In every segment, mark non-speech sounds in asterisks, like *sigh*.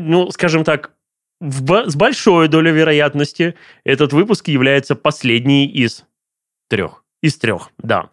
ну, скажем так, в с большой долей вероятности этот выпуск является последний из Трех. из трех, да.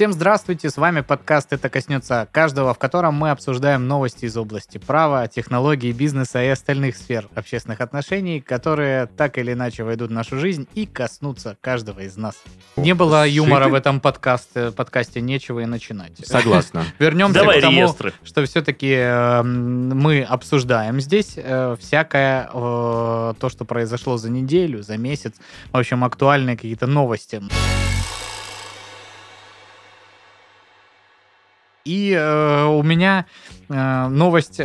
Всем здравствуйте, с вами подкаст «Это коснется каждого», в котором мы обсуждаем новости из области права, технологий, бизнеса и остальных сфер общественных отношений, которые так или иначе войдут в нашу жизнь и коснутся каждого из нас. Не было юмора в этом подкасте, подкасте нечего и начинать. Согласно. *laughs* Вернемся Давай к тому, реестры. что все-таки мы обсуждаем здесь э, всякое э, то, что произошло за неделю, за месяц, в общем, актуальные какие-то новости. И э, у меня э, новость,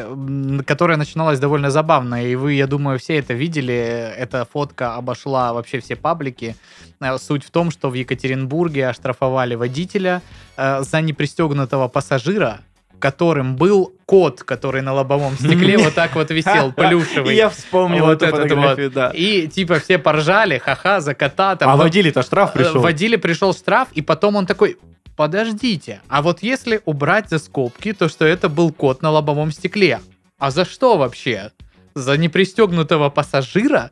которая начиналась довольно забавно, и вы, я думаю, все это видели. Эта фотка обошла вообще все паблики. Э, Суть в том, что в Екатеринбурге оштрафовали водителя э, за непристегнутого пассажира, которым был кот, который на лобовом *laughs* стекле вот так вот висел, *laughs* плюшевый. Я вспомнил Вот эту фотографию, да. И типа все поржали, ха-ха, за кота. Там, А водили-то штраф пришел. Э, Водили пришел штраф, и потом он такой, подождите, а вот если убрать за скобки, то что это был кот на лобовом стекле, а за что вообще? За непристегнутого пассажира?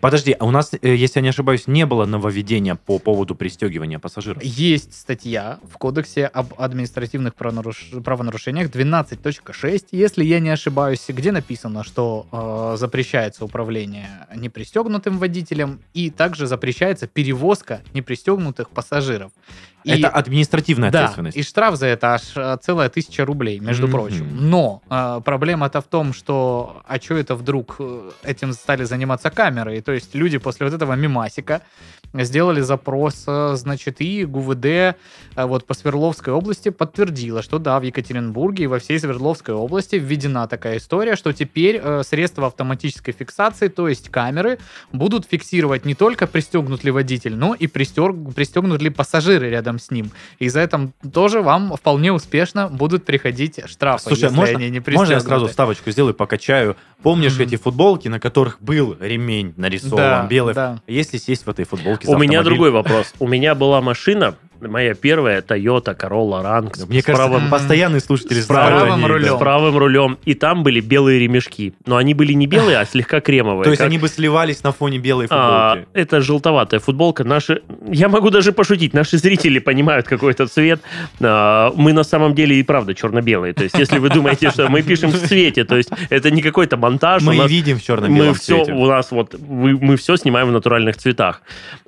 Подожди, а у нас, э, если я не ошибаюсь, не было нововведения по поводу пристегивания пассажиров? Есть статья в Кодексе об административных правонаруш- правонарушениях 12.6, если я не ошибаюсь, где написано, что э, запрещается управление непристегнутым водителем и также запрещается перевозка непристегнутых пассажиров. И- Это административная Да, ответственность. и штраф за это аж э, целая тысяча рублей, между Мгм. прочим. Но э, проблема-то в том, что а что это вдруг э, этим стали заниматься камеры? И то есть люди после вот этого мимасика сделали запрос, э, значит, и ГУВД э, вот по Свердловской области подтвердила, что да, в Екатеринбурге и во всей Свердловской области введена такая история, что теперь э, средства автоматической фиксации, то есть камеры, будут фиксировать не только пристегнут ли водитель, но и пристег- пристегнут ли пассажиры рядом с ним. И за это тоже вам вполне успешно будут приходить штрафы, Слушай, если можно, они не можно я сразу вставочку сделаю, покачаю? Помнишь Мгм. эти футболки, на которых был ремень нарисован Да, белый? да. Если сесть в этой футболке за У меня другой вопрос. У меня была машина, моя первая Toyota Corolla Rank с Мне кажется, правым, постоянный слушатель с правым да. рулем. с правым рулем, и там были белые ремешки. Но они были не белые, а слегка кремовые. То есть как- они бы сливались на фоне белой А, футболки. это желтоватая футболка. Наши, я могу даже пошутить. Наши зрители понимают какой-то цвет. А, мы на самом деле и правда черно-белые. То есть, если вы думаете, что мы пишем в цвете, то есть это не какой-то монтаж. Мы нас- видим в черно-белом мы все цвете. у нас вот вы- мы все снимаем в натуральных цветах.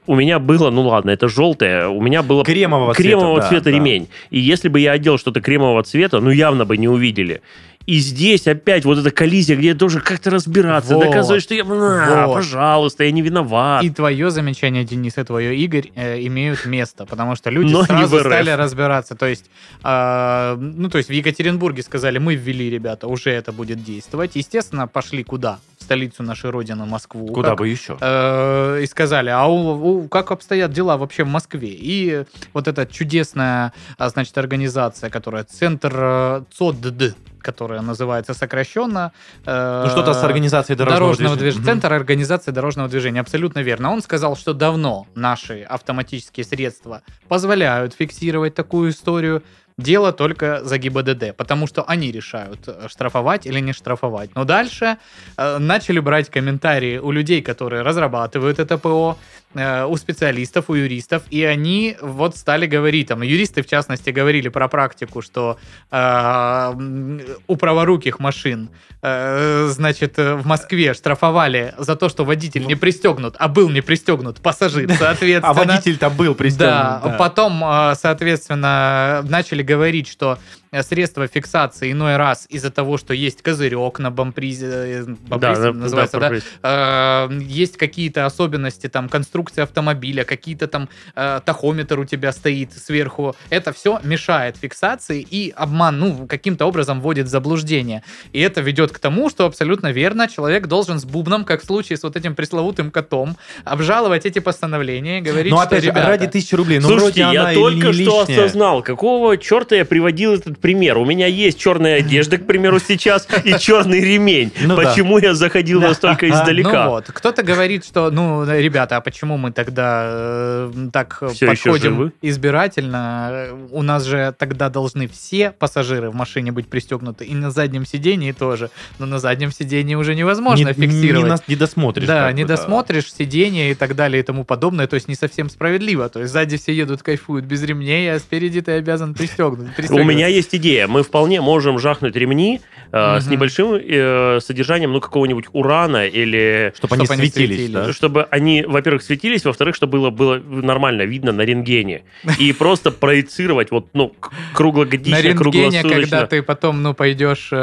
У меня было, ну ладно, это желтое. У меня было Кремового цвета, кремового да, цвета да. ремень. И если бы я одел что-то кремового цвета, ну явно бы не увидели. И здесь опять вот эта коллизия, где я должен как-то разбираться, Вот. доказывать, что я, «А, Вот. пожалуйста, я не виноват. И твое замечание, Денис, и твое, Игорь, э, имеют место, потому что люди Но сразу стали разбираться. То есть, э, ну, то есть в Екатеринбурге сказали, мы ввели, ребята, уже это будет действовать. Естественно, пошли куда? Столицу нашей родины, Москву. Куда Как- бы еще? э, и сказали, а у- у- как обстоят дела вообще в Москве? И вот эта чудесная, а, значит, организация, которая Центр э, ЦОДД, которая называется сокращенно. э, Ну, что-то с организацией дорожного, дорожного движения. движения. Центр организации дорожного движения. Абсолютно верно. Он сказал, что давно наши автоматические средства позволяют фиксировать такую историю. Дело только за ГИБДД, потому что они решают, э, штрафовать или не штрафовать. Но дальше э, начали брать комментарии у людей, которые разрабатывают это ПО, э, у специалистов, у юристов, и они вот стали говорить, там, юристы в частности говорили про практику, что э, у праворуких машин, э, значит, э, в Москве штрафовали за то, что водитель не пристегнут, а был не пристегнут пассажир, *laughs* соответственно. А водитель-то был пристегнут. Да, потом, э, соответственно, начали говорить, что э, средства фиксации иной раз из-за того, что есть козырек на бампризе, э, бампризе да, называется, да, пропресс. Э, есть какие-то особенности, там, конструкции автомобиля, какие-то там э, тахометр у тебя стоит сверху. Это все мешает фиксации и обман, ну, каким-то образом вводит в заблуждение. И это ведет к тому, что абсолютно верно, человек должен с бубном, как в случае с вот этим пресловутым котом, обжаловать эти постановления и говорить, Ну, что, опять же, ребята, ради тысячи рублей. Ну, Слушайте, вроде я только что лишняя. осознал, какого черта я приводил этот пример? У меня есть черная одежда, к примеру, сейчас, и черный ремень. Ну да. Почему я заходил настолько издалека? Ну вот, кто-то говорит, что, ну, ребята, а почему мы тогда э, так Всё еще подходим избирательно? Э, У нас же тогда должны все пассажиры в машине быть пристегнуты, и на заднем сидении тоже. Но на заднем сидении уже невозможно не, фиксировать. Не, нас- не досмотришь. Да, не да. досмотришь сиденье и так далее и тому подобное, то есть не совсем справедливо. То есть сзади все едут, кайфуют без ремней, а спереди ты обязан пристегнуть. У меня есть идея. Мы вполне можем жахнуть ремни э, с Мгм. небольшим э, содержанием, ну, какого-нибудь урана или... Чтобы они Чтоб они светились, светились. да? Чтобы они, во-первых, светились, во-вторых, чтобы было, было нормально видно на рентгене. И *laughs* просто проецировать вот, ну, к- На круглогодично, рентгене, когда ты потом, ну, пойдешь э,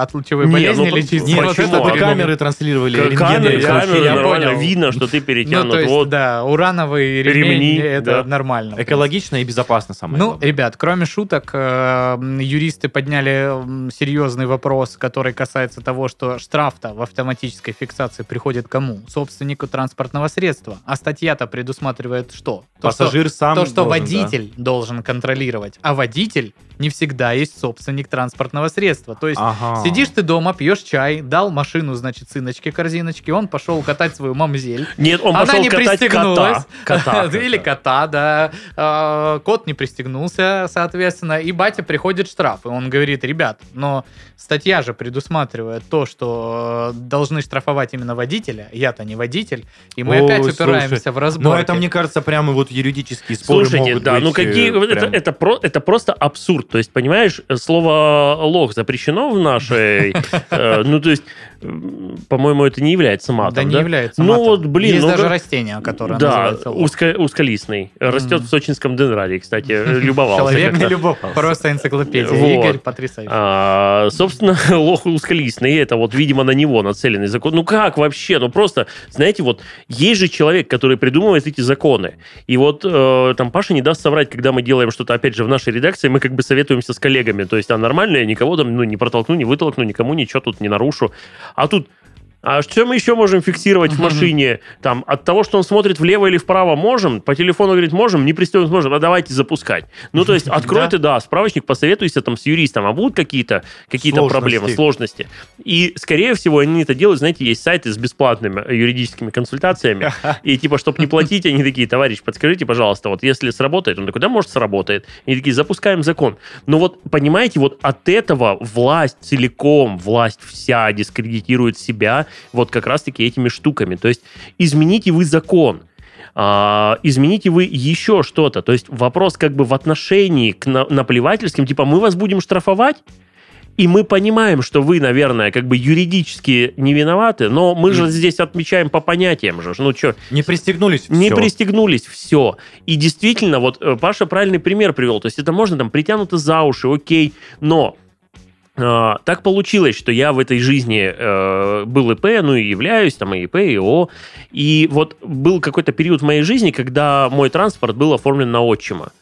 от лучевой Не, болезни ну, по- лечить. не, Нет, почему? это камеры транслировали. К- рентгены, камеры, нормально понял. видно, что ты *laughs* Ну, перетянут. то есть, вот. да, урановый ремень, Ремни, это да. нормально. Экологично и безопасно самое Ну, главное. ребят, кроме шуток, э, юристы подняли серьезный вопрос, который касается того, что штраф-то в автоматической фиксации приходит кому? Собственнику транспортного средства. А статья-то предусматривает что? То, что- Пассажир сам то, что должен, да. водитель должен контролировать, а водитель не всегда есть собственник транспортного средства. То есть Ага. Сидишь ты дома, пьешь чай, дал машину, значит, сыночке корзиночки, он пошел катать свою мамзель. Нет, он Она пошел не катать пристегнулась. кота. Кота. *laughs* Или кота, да. А, Кот не пристегнулся, соответственно, и батя приходит штраф. И он говорит, ребят, но статья же предусматривает то, что э, должны штрафовать именно водителя. Я-то не водитель. И мы Ой, опять слушай, упираемся в разборки. Но это, мне кажется, прямо вот юридические споры Слушайте, могут да, быть, ну какие... э, вот это, прям- это, про- это просто абсурд. То есть, понимаешь, слово «лох» запрещено в нашей... *laughs* э, Ну, то есть, по-моему, это не является матом, Да не да? является Ну вот, блин, Есть ну даже растение, которое Да, называется лох. узко- узколистный. Растет в сочинском дендрарии, кстати, э, любовался. Человек не любовался. Просто энциклопедия. Игорь потрясающий. А, собственно, *laughs* лох узколистный, это вот, видимо, на него нацеленный закон. Ну как вообще? Ну просто, знаете, вот есть же человек, который придумывает эти законы. И вот э, там Паша не даст соврать, когда мы делаем что-то, опять же, в нашей редакции, мы как бы советуемся с коллегами. То есть, а нормально, я никого там ну, не протолкну, не вытолкну, никому ничего тут не нарушу. А тут а что мы еще можем фиксировать в машине? Там, от того, что он смотрит влево или вправо, можем. По телефону говорит, можем, не пристегнуть можем. А давайте запускать. Ну, то есть, *laughs* открой Да. ты, да, справочник, посоветуйся там с юристом. А будут какие-то какие проблемы, сложности? И, скорее всего, они это делают, знаете, есть сайты с бесплатными э, юридическими консультациями. *laughs* И, типа, чтобы не платить, они такие, товарищ, подскажите, пожалуйста, вот если сработает, он такой, да, может, сработает. И такие, запускаем закон. Но вот, понимаете, вот от этого власть целиком, власть вся дискредитирует себя вот как раз-таки этими штуками. То есть измените вы закон, а, измените вы еще что-то. То есть вопрос как бы в отношении к на- наплевательским, типа мы вас будем штрафовать, и мы понимаем, что вы, наверное, как бы юридически не виноваты, но мы же здесь отмечаем по понятиям же. Ну что, Не пристегнулись, не пристегнулись, все. И действительно, вот э, Паша правильный пример привел. То есть это можно там притянуто за уши, окей, но так получилось, что я в этой жизни э, был ИП, ну и являюсь, там и ИП, и ООО. И вот был какой-то период в моей жизни, когда мой транспорт был оформлен на отчима.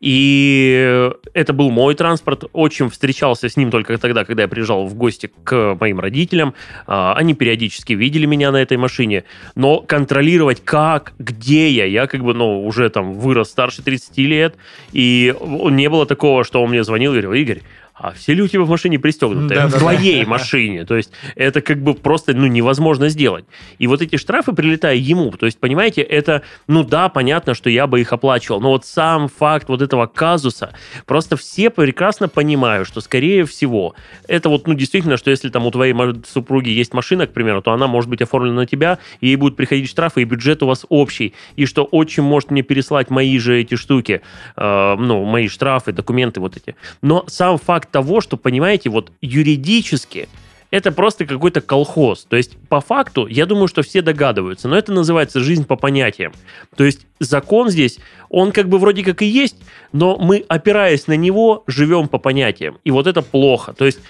И это был мой транспорт. Отчим встречался с ним только тогда, когда я приезжал в гости к моим родителям. А, Они периодически видели меня на этой машине. Но контролировать как, где я, я как бы, ну, уже там вырос старше 30 лет. И не было такого, что он мне звонил и говорил, Игорь, а все ли у тебя в машине пристегнуты? Да, в да, да. твоей машине. То есть это как бы просто ну, невозможно сделать. И вот эти штрафы, прилетая ему, то есть, понимаете, это, ну да, понятно, что я бы их оплачивал, но вот сам факт вот этого казуса, просто все прекрасно понимают, что, скорее всего, это вот, ну, действительно, что если там у твоей супруги есть машина, к примеру, то она может быть оформлена на тебя, и ей будут приходить штрафы, и бюджет у вас общий, и что отчим может мне переслать мои же эти штуки, э, ну, мои штрафы, документы вот эти. Но сам факт того, что, понимаете, вот юридически это просто какой-то колхоз. То есть, по факту, я думаю, что все догадываются, но это называется жизнь по понятиям. То есть, закон здесь, он как бы вроде как и есть, но мы, опираясь на него, живем по понятиям. И вот это плохо. То есть,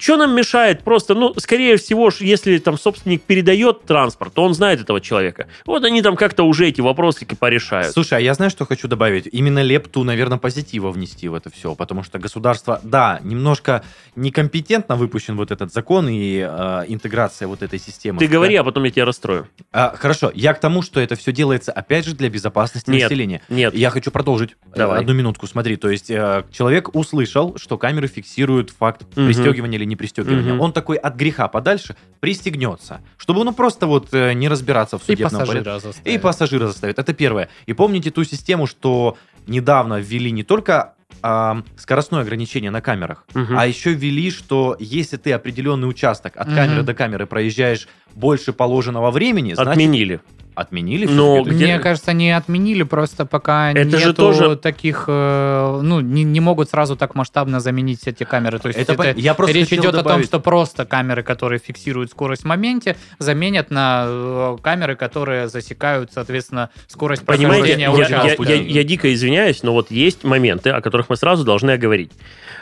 что нам мешает просто, ну, скорее всего, если там собственник передает транспорт, то он знает этого человека. Вот они там как-то уже эти вопросики порешают. Слушай, а я знаю, что хочу добавить. Именно лепту, наверное, позитива внести в это все, потому что государство, да, немножко некомпетентно выпущен вот этот закон и э, интеграция вот этой системы. Ты говори, а потом я тебя расстрою. А, хорошо, я к тому, что это все делается, опять же, для безопасности Нет. населения. Нет. Я хочу продолжить. Давай. Одну минутку, смотри. То есть э, человек услышал, что камеры фиксируют факт Мгм. пристегивания или не пристегивания. Мгм. Он такой от греха подальше пристегнется, чтобы ну просто вот э, не разбираться в И судебном порядке. пассажира И заставит. пассажира заставит. Это первое. И помните ту систему, что недавно ввели не только а, скоростное ограничение на камерах, Мгм. а еще ввели, что если ты определенный участок от Мгм. камеры до камеры проезжаешь больше положенного времени, значит, Отменили. Отменили Но всё-таки? где- Мне кажется, не отменили, просто пока Это нету же тоже- таких, э, ну, не, не могут сразу так масштабно заменить эти камеры. То есть Это это, я просто речь идет о том, добавить. что просто камеры, которые фиксируют скорость в моменте, заменят на э, камеры, которые засекают, соответственно, скорость Понимаете, прохождения я, участка. я- я- я дико извиняюсь, но вот есть моменты, о которых мы сразу должны говорить.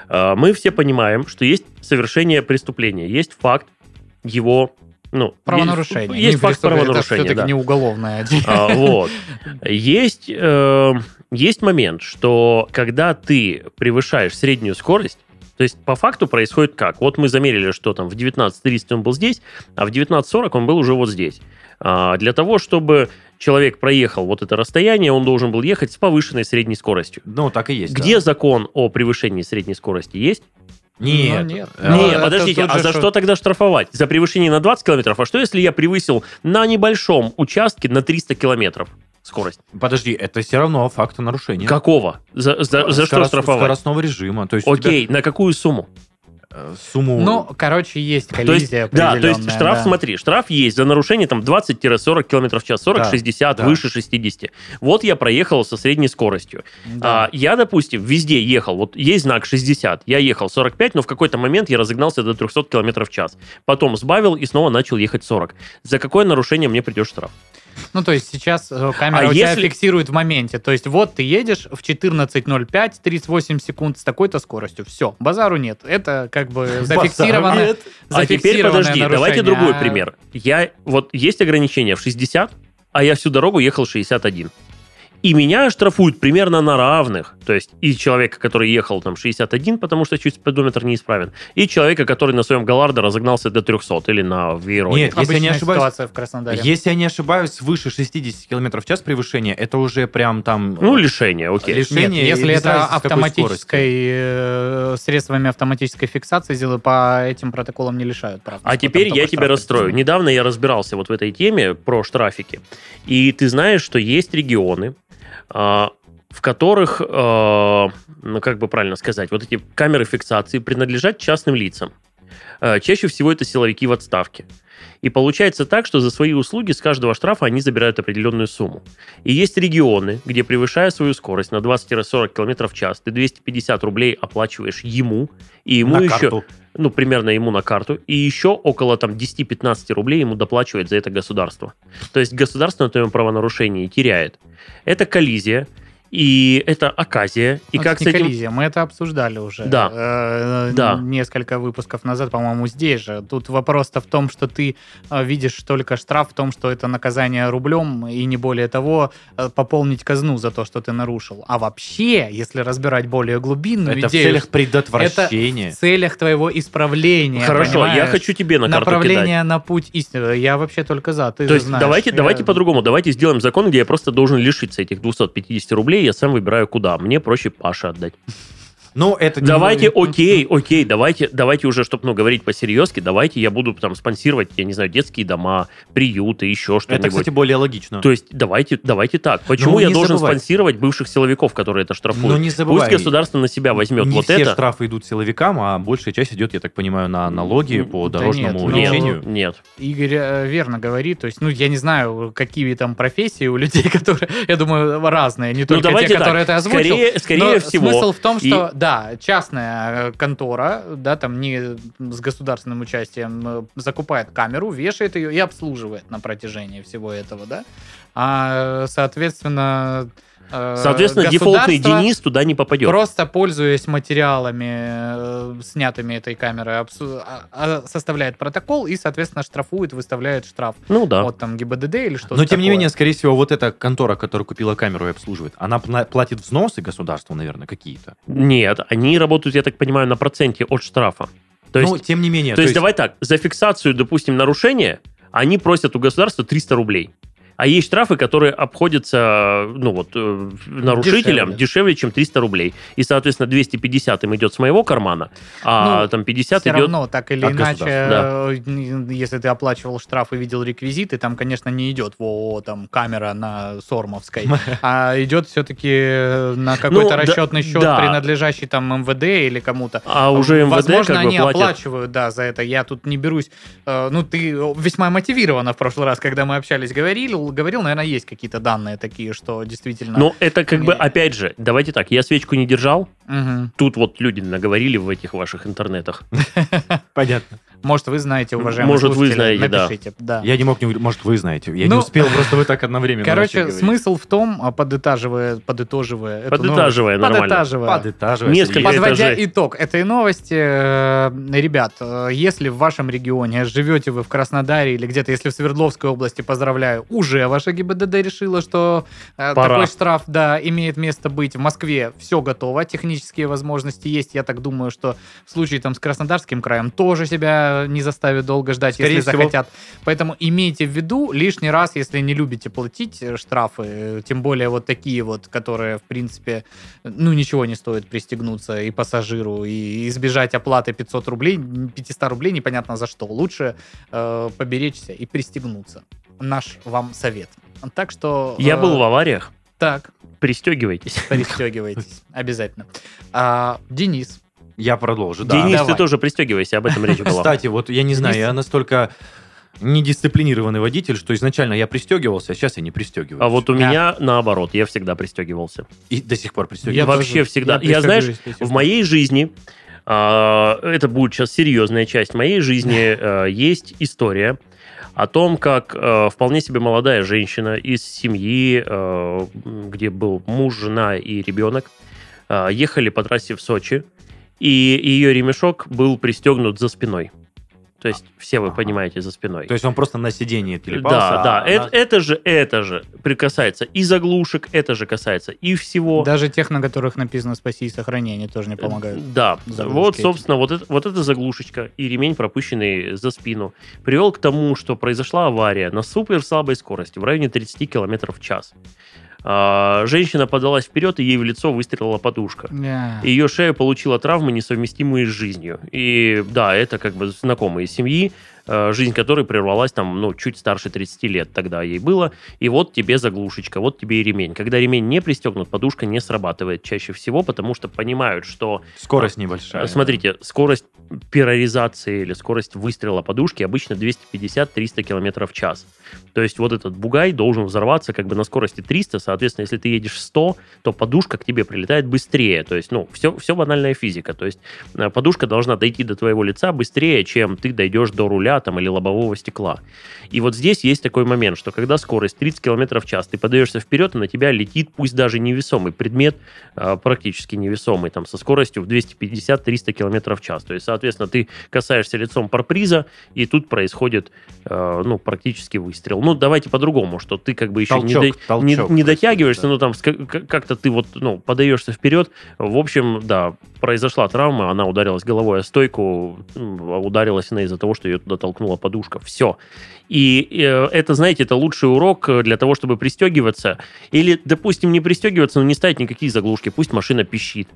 Э, Мы все понимаем, что есть совершение преступления, есть факт его, ну, Правонарушение. Есть, есть Не факт правонарушения, Это все-таки да. не уголовное. А, вот. Есть, э, есть момент, что когда ты превышаешь среднюю скорость, то есть по факту происходит как? Вот мы замерили, что там в 19.30 он был здесь, а в 19.40 он был уже вот здесь. А, для того, чтобы человек проехал вот это расстояние, он должен был ехать с повышенной средней скоростью. Ну, так и есть. Где закон о превышении средней скорости есть? Нет. Ну, нет. Э, Ну, Не, это подождите, а за что- что тогда штрафовать? За превышение на 20 километров? А что, если я превысил на небольшом участке на 300 километров скорость? Подожди, это все равно факт нарушения. Какого? За, за- за что Скорос- штрафовать? Скоростного режима. То есть у тебя, Окей, на какую сумму? Э, сумму... Ну, короче, есть То есть, коллизия да, то есть штраф, да. смотри, штраф есть за нарушение там 20-40 км в час, 40-60, да. выше 60. Вот я проехал со средней скоростью. Да. А, я, допустим, везде ехал, вот есть знак 60, я ехал 45, но в какой-то момент я разогнался до 300 км в час. Потом сбавил и снова начал ехать 40. За какое нарушение мне придет штраф? Ну, то есть сейчас э, камера А у тебя если- фиксирует в моменте. То есть вот ты едешь в 14.05, 38 секунд с такой-то скоростью. Все, базару нет. Это как бы зафиксировано. Нет. А теперь подожди, нарушение. давайте другой пример. Я, вот есть ограничение в 60, а я всю дорогу ехал 61. И меня штрафуют примерно на равных. То есть и человека, который ехал там 61, потому что чуть спидометр неисправен, и человека, который на своем Галарде разогнался до 300 или на Вейроне. Нет, если я не ошибаюсь, ситуация в Краснодаре. Если я не ошибаюсь, свыше 60 км в час превышения, это уже прям там... Ну, лишение, окей. Лиш- Нет, если это автоматической э, средствами автоматической фиксации сделают, по этим протоколам не лишают прав. А теперь я тебя расстрою. Недавно я разбирался вот в этой теме про штрафики. И ты знаешь, что есть регионы, в которых, а, ну как бы правильно сказать, вот эти камеры фиксации принадлежат частным лицам. А, Чаще всего это силовики в отставке. И получается так, что за свои услуги с каждого штрафа они забирают определенную сумму. И есть регионы, где, превышая свою скорость на 20-40 км в час, ты 250 рублей оплачиваешь ему, и ему на еще карту. Ну, примерно ему на карту, и еще около там 10-15 рублей ему доплачивает за это государство. То есть государство на твоем правонарушении теряет. Это коллизия, и это оказия, и Ну, как это с не этим... коллизия, мы это обсуждали уже. Да. Э, Да. Несколько выпусков назад, по-моему, здесь же. Тут вопрос-то в том, что ты э, видишь только штраф в том, что это наказание рублем, и не более того, э, пополнить казну за то, что ты нарушил. А вообще, если разбирать более глубинную Это в идею, целях это предотвращения. в целях твоего исправления. Хорошо, я понимаешь? хочу тебе на карту кидать. Направление на путь истины. Я вообще только за. Ты То же есть знаешь. давайте, Я- давайте по-другому. Давайте сделаем закон, где я просто должен лишиться этих 250 рублей, я сам выбираю куда. Мне проще Паше отдать. Ну, это не- Давайте, окей, окей, давайте, давайте уже, чтобы ну, говорить по-серьезки, давайте я буду там спонсировать, я не знаю, детские дома, приюты, еще Это, что-нибудь. кстати, более логично. То есть давайте, давайте так. Почему Ну, я должен забывай. спонсировать бывших силовиков, которые это штрафуют? Но не забывай, Пусть государство на себя возьмет не вот все это. штрафы идут силовикам, а большая часть идет, я так понимаю, на налоги по Да дорожному нет, ну, лечению. Нет. Игорь э, верно говорит. То есть, ну, я не знаю, какие там профессии у людей, *laughs* которые, я думаю, разные. Не только Ну, давайте те, так. которые ты озвучил. Скорее, скорее Но всего. смысл в том, и- что, да, частная э, контора, да, там не с государственным участием э, закупает камеру, вешает ее и обслуживает на протяжении всего этого, да. А, соответственно, Соответственно, дефолтный Денис туда не попадет. Просто пользуясь материалами, э, снятыми этой камерой, а- а- составляет протокол и, соответственно, штрафует, выставляет штраф. Ну да. Вот там ГИБДД или что-то Но тем не такое. менее, скорее всего, вот эта контора, которая купила камеру и обслуживает, она пла- платит взносы государству, наверное, какие-то. Нет, они работают, я так понимаю, на проценте от штрафа. То есть, ну, тем не менее. то есть, давай так, за фиксацию, допустим, нарушения они просят у государства 300 рублей. А есть штрафы, которые обходятся, ну вот, э, нарушителям Дешевле. дешевле. чем 300 рублей. И, соответственно, 250 им идет с моего кармана, а Ну, там 50 Все идет... равно, так или иначе, государства, э, если ты оплачивал штраф и видел реквизиты, там, конечно, не идет во там камера на Сормовской, *laughs* а идет все-таки на какой-то Ну, да- расчетный счет, да. принадлежащий там МВД или кому-то. А уже МВД Возможно, как бы они платят. оплачивают, да, за это. Я тут не берусь. Э, Ну, ты весьма мотивированно в прошлый раз, когда мы общались, говорил, говорил, наверное, есть какие-то данные такие, что действительно... Но это как бы, Не. опять же, давайте так, я свечку не держал, Мгм. тут вот люди наговорили в этих ваших интернетах. Понятно. Может, вы знаете, уважаемые Может, вы слушатели, знаете, да. напишите. Да. Я не мог не... говорить, Может, вы знаете. Я не Ну, успел, просто вы так одновременно Короче, смысл в том, а, подытаживая, подытоживая, эту Подытаживая, новость- нормально. подытаживая, Подытаживая, Несколько. Подводя этажей. итог этой новости, э, ребят, э, если в вашем регионе живете вы в Краснодаре или где-то, если в Свердловской области, поздравляю, уже ваша ГИБДД решила, что э, Пора. такой штраф, да, имеет место быть. В Москве все готово, технические возможности есть. Я так думаю, что в случае там с Краснодарским краем тоже себя не заставит долго ждать, Скорее если всего. захотят. Поэтому имейте в виду лишний раз, если не любите платить э, штрафы, э, тем более вот такие вот, которые, в принципе, ну, ничего не стоит пристегнуться и пассажиру, и избежать оплаты 500 рублей, 500 рублей, непонятно за что. Лучше э, поберечься и пристегнуться. Наш вам совет. Так что... Я э, был в авариях, Так, пристегивайтесь. пристегивайтесь. *laughs* Обязательно. А, Денис. Я продолжу, да. Денис, давай. ты тоже пристегивайся, об этом речь *laughs* была. Кстати, вот я не знаю, я настолько недисциплинированный водитель, что изначально я пристегивался, а сейчас я не пристегиваюсь. А вот у Да. меня наоборот, я всегда пристегивался. И до сих пор пристегиваюсь. Я вообще всегда- я, знаешь, В моей жизни, а, это будет сейчас серьезная часть моей жизни, а, есть история о том, как а, вполне себе молодая женщина из семьи, а, где был муж, жена и ребенок, а, ехали по трассе в Сочи, и ее ремешок был пристегнут за спиной. То есть все вы Ага. понимаете за спиной. То есть он просто на сиденье телепался. Да, да, а это, она- это же, это же прикасается и заглушек, это же касается и всего. Даже тех, на которых написано «спаси и сохрани», они тоже не помогают. Да, Заглушки вот, эти. собственно, вот, это, вот эта заглушечка и ремень, пропущенный за спину, привел к тому, что произошла авария на супер слабой скорости в районе 30 км в час. А, женщина подалась вперед, и ей в лицо выстрелила подушка. Да. Ее шея получила травмы, несовместимые с жизнью. И да, это как бы знакомые семьи, жизнь которой прервалась там, ну, чуть старше 30 лет тогда ей было. И вот тебе заглушечка, вот тебе и ремень. Когда ремень не пристегнут, подушка не срабатывает чаще всего, потому что понимают, что Скорость небольшая. Э, Смотрите, скорость пероризации или скорость выстрела подушки обычно 250-300 км в час. То есть вот этот бугай должен взорваться как бы на скорости 300, соответственно, если ты едешь 100, то подушка к тебе прилетает быстрее. То есть, ну, все, все банальная физика. То есть э, подушка должна дойти до твоего лица быстрее, чем ты дойдешь до руля там, или лобового стекла. И вот здесь есть такой момент, что когда скорость 30 км в час, ты подаешься вперед, и на тебя летит, пусть даже невесомый предмет, э, практически невесомый, там, со скоростью в 250-300 км в час. То есть, соответственно, ты касаешься лицом парприза, и тут происходит, э, ну, практически выстрел. Ну, давайте по-другому, что ты как бы еще не, Толчок, до- толчок не- не дотягиваешься, да. ну, там, как-то ты вот, ну, подаешься вперед. В общем, да, произошла травма, она ударилась головой о стойку, ударилась она из-за того, что ее туда толкнула подушка. Все. И э, это, знаете, это лучший урок э, для того, чтобы пристегиваться. Или, допустим, не пристегиваться, но не ставить никакие заглушки. Пусть машина пищит.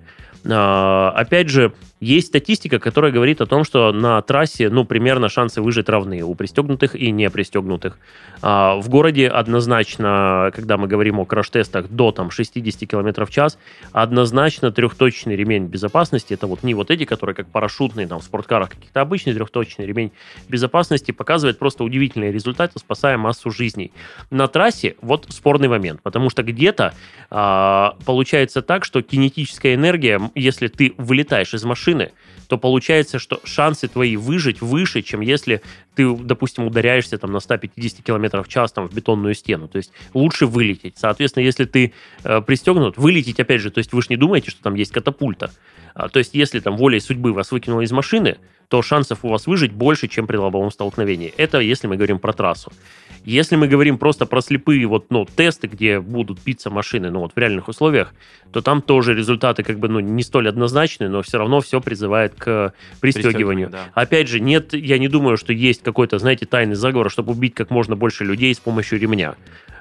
А, опять же, есть статистика, которая говорит о том, что на трассе, ну, примерно шансы выжить равны у пристегнутых и не пристегнутых. А, в городе однозначно, когда мы говорим о краш-тестах до там 60 км в час, однозначно трехточный ремень безопасности, это вот не вот эти, которые как парашютные там в спорткарах каких-то обычный трехточный ремень безопасности показывает просто удивительные результаты, спасая массу жизней. На трассе вот спорный момент, потому что где-то а, получается так, что кинетическая энергия, если ты вылетаешь из машины, машины, то получается, что шансы твои выжить выше, чем если ты, допустим, ударяешься там на 150 км в час там, в бетонную стену. То есть лучше вылететь. Соответственно, если ты э, пристегнут, вылететь, опять же, то есть вы же не думаете, что там есть катапульта. А, то есть если там волей судьбы вас выкинуло из машины, то шансов у вас выжить больше, чем при лобовом столкновении. Это если мы говорим про трассу. Если мы говорим просто про слепые вот, ну, тесты, где будут биться машины, ну, вот в реальных условиях, то там тоже результаты как бы, ну, не столь однозначные, но все равно все призывает к пристегиванию. Да. Опять же, нет, я не думаю, что есть какой-то, знаете, тайный заговор, чтобы убить как можно больше людей с помощью ремня.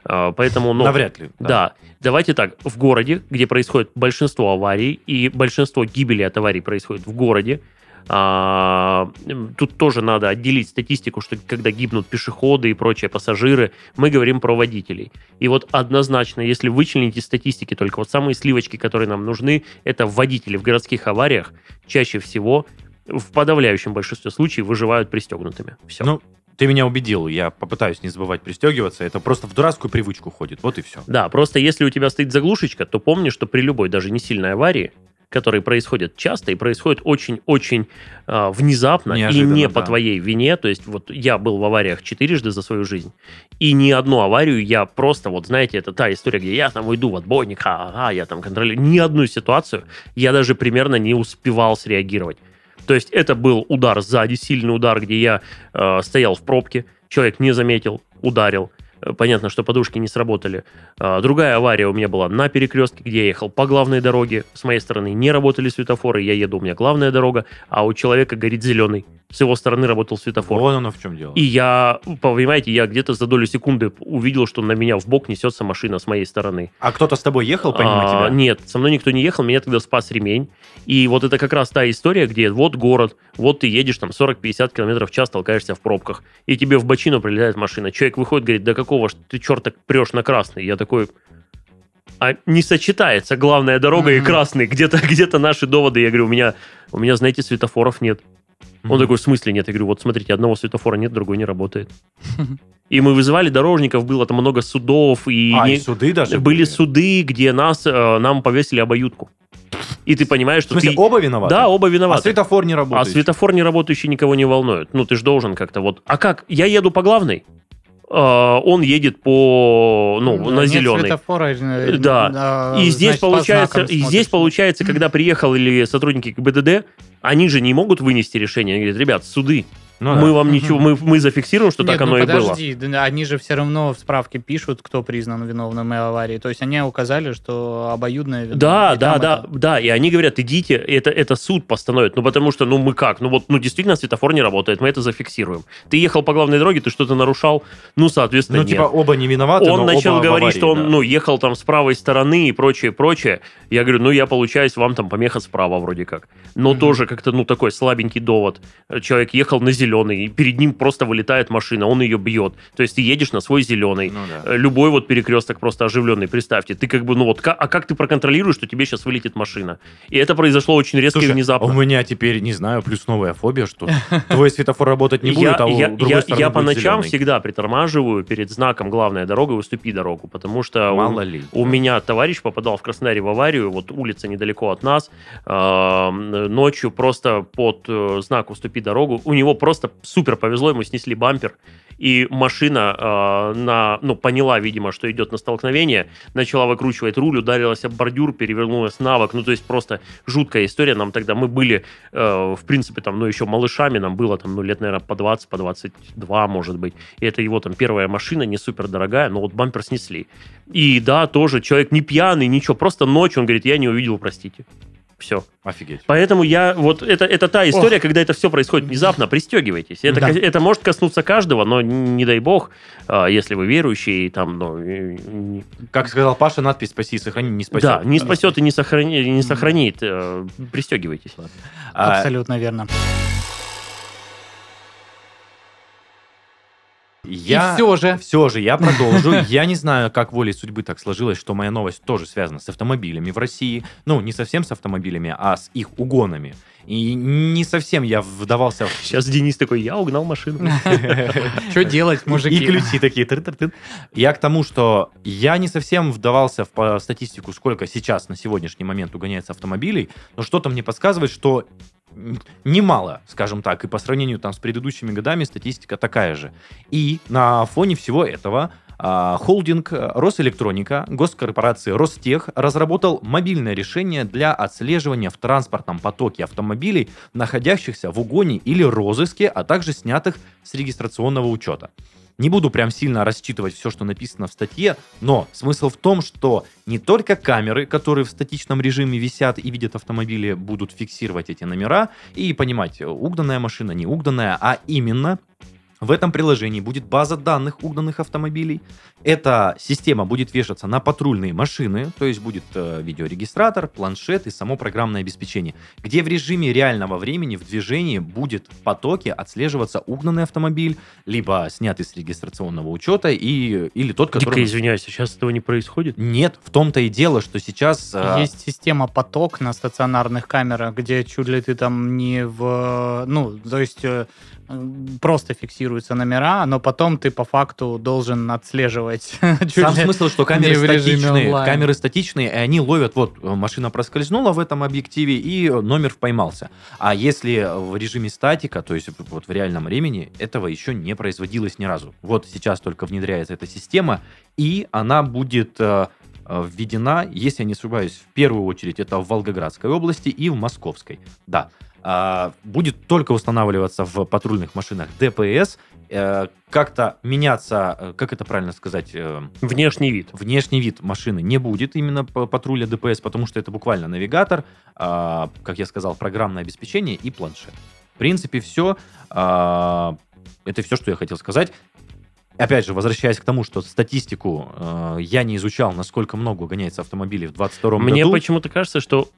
А, Поэтому, ну, Навряд ли. да. давайте так. В городе, где происходит большинство аварий, и большинство гибели от аварий происходит в городе, а, тут тоже надо отделить статистику, что когда гибнут пешеходы и прочие пассажиры, мы говорим про водителей. И вот однозначно, если вычленить из статистики только вот самые сливочки, которые нам нужны, это водители в городских авариях чаще всего в подавляющем большинстве случаев выживают пристегнутыми. Все. Ну, ты меня убедил, я попытаюсь не забывать пристегиваться. Это просто в дурацкую привычку ходит. Вот и все. Да, просто если у тебя стоит заглушечка, то помни, что при любой, даже не сильной аварии, которые происходят часто и происходят очень-очень а, внезапно и Неожиданно, не по да. твоей вине. То есть вот я был в авариях четырежды за свою жизнь, и ни одну аварию я просто, вот знаете, это та история, где я там уйду в отбойник, ага, я там контролирую. Ни одну ситуацию я даже примерно не успевал среагировать. То есть это был удар сзади, сильный удар, где я э, стоял в пробке, человек не заметил, ударил. Э, Понятно, что подушки не сработали. А, Другая авария у меня была на перекрестке, где я ехал по главной дороге. С моей стороны не работали светофоры, я еду, у меня главная дорога, а у человека горит зеленый. С его стороны работал светофор. Вон оно в чем дело. И я, понимаете, я где-то за долю секунды увидел, что на меня в бок несется машина с моей стороны. А кто-то с тобой ехал, помимо А, тебя? Нет, со мной никто не ехал, меня тогда спас ремень. И вот это как раз та история, где вот город, вот ты едешь там 40-50 км в час, толкаешься в пробках, и тебе в бочину прилетает машина. Человек выходит, говорит, да какого ж ты черта прешь на красный? Я такой, а не сочетается главная дорога и Мгм. красный. Где-то где наши доводы. Я говорю, у меня, у меня, знаете, светофоров нет. Он Мгм. такой, в смысле нет? Я говорю, вот смотрите, одного светофора нет, другой не работает. *laughs* И мы вызывали дорожников, было там много судов, и А, не- и суды даже были суды, где нас, э, нам повесили обоюдку. И ты понимаешь, В что смысле, ты... оба виноваты? Да, оба А виноваты. светофор не А работает. светофор не работающий никого не волнует. Ну, ты же должен как-то вот... А как? Я еду по главной, э, он едет по... Ну, на Нет зеленый. светофора, э, Да. а, И здесь значит, по получается, и здесь получается, когда приехали сотрудники ГИБДД, они же не могут вынести решение. Они говорят, ребят, суды, Ну да. мы вам ничего, мы, мы зафиксируем, что Нет, так ну оно и было. подожди, да, они же все равно в справке пишут, кто признан виновным в аварии. То есть они указали, что обоюдная вина. Да, И да, да, это- да. И они говорят, идите, это, это суд постановит. Ну, потому что, ну, мы как? Ну, вот, ну, действительно, светофор не работает, мы это зафиксируем. Ты ехал по главной дороге, ты что-то нарушал, ну, соответственно, Ну, нет. типа, оба не виноваты, он но начал говорить, аварии, что он, да. ну, ехал там с правой стороны и прочее, прочее. Я говорю, ну, я, получаюсь, вам там помеха справа вроде как. Но Мгм. тоже как-то, ну, такой слабенький довод. Человек ехал на зеленый, и перед ним просто вылетает машина, он ее бьет. То есть ты едешь на свой зеленый. Ну да. Э, Любой вот перекресток просто оживленный, представьте. Ты как бы, ну вот, а как ты проконтролируешь, что тебе сейчас вылетит машина? И это произошло очень резко Слушай, и внезапно. у меня теперь, не знаю, плюс новая фобия, что твой светофор работать не *laughs* будет, а у я, другой я- стороны я по ночам всегда притормаживаю перед знаком «Главная дорога, уступи дорогу», потому что у меня товарищ попадал в Краснодаре в аварию, вот улица недалеко от нас, э, ночью просто под э, знак «Уступи дорогу», у него просто супер повезло, ему снесли бампер, и машина э, на, ну, поняла, видимо, что идет на столкновение, начала выкручивать руль, ударилась об бордюр, перевернулась на бок, ну, то есть просто жуткая история, нам тогда, мы были, э, в принципе, там, ну, еще малышами, нам было там, ну, лет, наверное, по 20, по 22, может быть, и это его там первая машина, не супер дорогая, но вот бампер снесли. И да, тоже человек не пьяный, ничего, просто ночь, он говорит, я не увидел, простите. Все. Офигеть. Поэтому я, вот это, это та история, когда это все происходит внезапно, пристегивайтесь. Это, Да. это может коснуться каждого, но не дай бог, а, если вы верующие, там, ну, и- и- Как сказал Паша, надпись «Спаси, сохрани» не спасет. да, не спасет и не, сохрани, не сохранит, э, пристегивайтесь. А, Абсолютно верно. Я... И все же. Все же, я продолжу. *laughs* Я не знаю, как волей судьбы так сложилось, что моя новость тоже связана с автомобилями в России. Ну, не совсем с автомобилями, а с их угонами. И не совсем я вдавался. *laughs* Сейчас Денис такой, я угнал машину. *laughs* Что делать, мужики? И ключи такие. Я к тому, что я не совсем вдавался в статистику, сколько сейчас на сегодняшний момент угоняется автомобилей, но что-то мне подсказывает, что немало, скажем так, и по сравнению там с предыдущими годами статистика такая же. И на фоне всего этого а, холдинг э, Росэлектроника госкорпорации Ростех разработал мобильное решение для отслеживания в транспортном потоке автомобилей, находящихся в угоне или розыске, а также снятых с регистрационного учета. Не буду прям сильно расчитывать все, что написано в статье, но смысл в том, что не только камеры, которые в статичном режиме висят и видят автомобили, будут фиксировать эти номера и понимать, угнанная машина, не угнанная, а именно в этом приложении будет база данных угнанных автомобилей. Эта система будет вешаться на патрульные машины, то есть будет э, видеорегистратор, планшет и само программное обеспечение, где в режиме реального времени в движении будет в потоке отслеживаться угнанный автомобиль, либо снятый с регистрационного учета, и, или тот, Дико который... извиняюсь, сейчас этого не происходит? Нет, в том-то и дело, что сейчас... э, Есть система поток на стационарных камерах, где чуть ли ты там не в... Ну, то есть э, просто фиксируются номера, но потом ты по факту должен отслеживать. *laughs* чуть Сам смысл, что камеры статичные, камеры статичные, и они ловят, вот, машина проскользнула в этом объективе, и номер поймался. А если в режиме статика, то есть вот в реальном времени, этого еще не производилось ни разу. Вот сейчас только внедряется эта система, и она будет э, введена, если я не ошибаюсь, в первую очередь это в Волгоградской области и в Московской. Да. А, будет только устанавливаться в патрульных машинах ДПС, э, как-то меняться, э, как это правильно сказать, э, Внешний вид. внешний вид машины не будет именно патруля ДПС, потому что это буквально навигатор, а, как я сказал, программное обеспечение и планшет. В принципе, все. а, это все, что я хотел сказать. Опять же, возвращаясь к тому, что статистику э, я не изучал, насколько много угоняется автомобилей в 22 Мне году. почему-то кажется, что